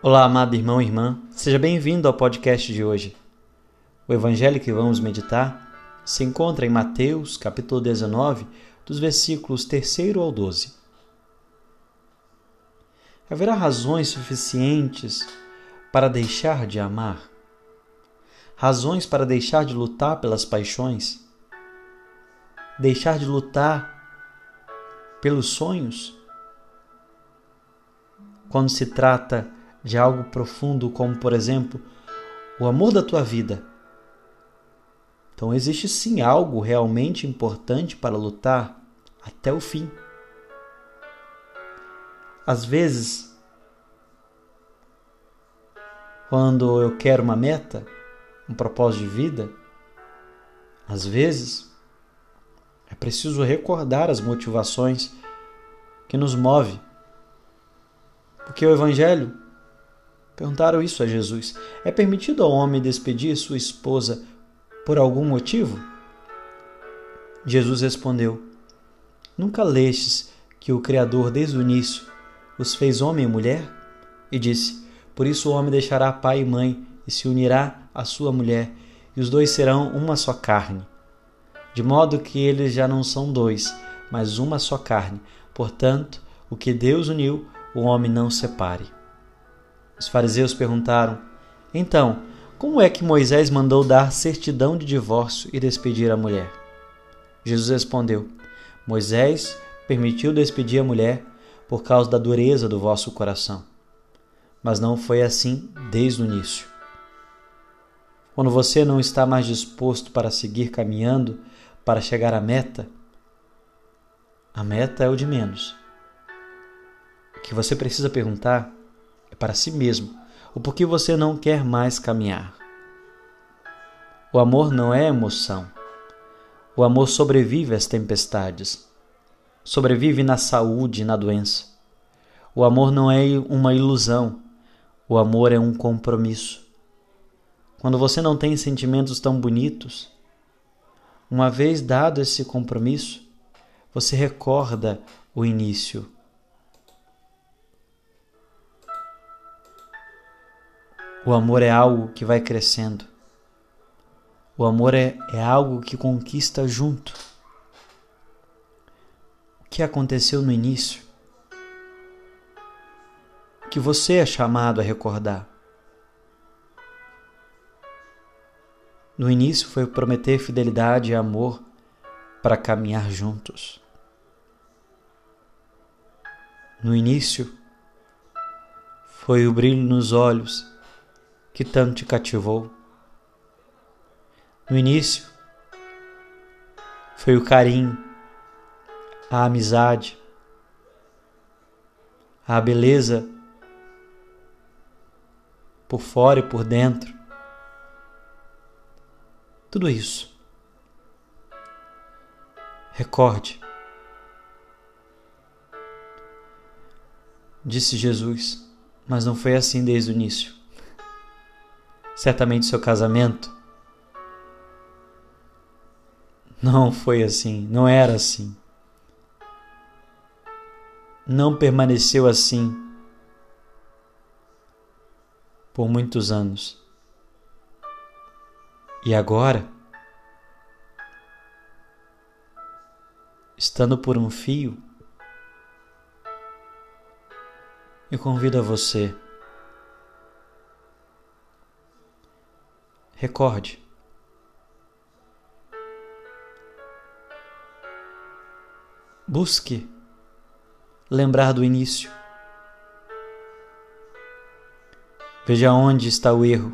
Olá, amado irmão e irmã, seja bem-vindo ao podcast de hoje. O evangelho que vamos meditar se encontra em Mateus, capítulo 19, dos versículos 3 ao 12. Haverá razões suficientes para deixar de amar? Razões para deixar de lutar pelas paixões? Deixar de lutar pelos sonhos? Quando se trata de algo profundo, como por exemplo, o amor da tua vida. Então existe sim algo realmente importante para lutar até o fim. Às vezes, quando eu quero uma meta, um propósito de vida, às vezes é preciso recordar as motivações que nos move. Porque o evangelho Perguntaram isso a Jesus: É permitido ao homem despedir sua esposa por algum motivo? Jesus respondeu: Nunca lestes que o Criador desde o início os fez homem e mulher? E disse: Por isso o homem deixará pai e mãe e se unirá à sua mulher, e os dois serão uma só carne. De modo que eles já não são dois, mas uma só carne. Portanto, o que Deus uniu, o homem não separe. Os fariseus perguntaram: Então, como é que Moisés mandou dar certidão de divórcio e despedir a mulher? Jesus respondeu: Moisés permitiu despedir a mulher por causa da dureza do vosso coração. Mas não foi assim desde o início. Quando você não está mais disposto para seguir caminhando para chegar à meta, a meta é o de menos. O que você precisa perguntar é para si mesmo o porquê você não quer mais caminhar. O amor não é emoção. O amor sobrevive às tempestades. Sobrevive na saúde e na doença. O amor não é uma ilusão. O amor é um compromisso. Quando você não tem sentimentos tão bonitos, uma vez dado esse compromisso, você recorda o início O amor é algo que vai crescendo. O amor é, é algo que conquista junto. O que aconteceu no início? Que você é chamado a recordar. No início foi prometer fidelidade e amor para caminhar juntos. No início foi o brilho nos olhos que tanto te cativou? No início, foi o carinho, a amizade, a beleza por fora e por dentro. Tudo isso. Recorde. Disse Jesus, mas não foi assim desde o início certamente seu casamento não foi assim, não era assim. Não permaneceu assim por muitos anos. E agora, estando por um fio, eu convido a você Recorde. Busque lembrar do início. Veja onde está o erro.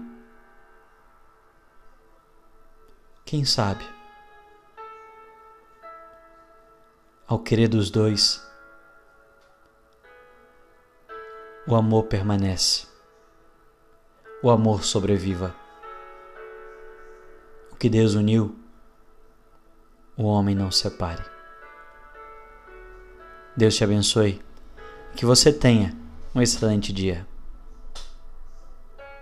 Quem sabe? Ao querer dos dois, o amor permanece, o amor sobreviva que Deus uniu, o homem não separe. Deus te abençoe. Que você tenha um excelente dia.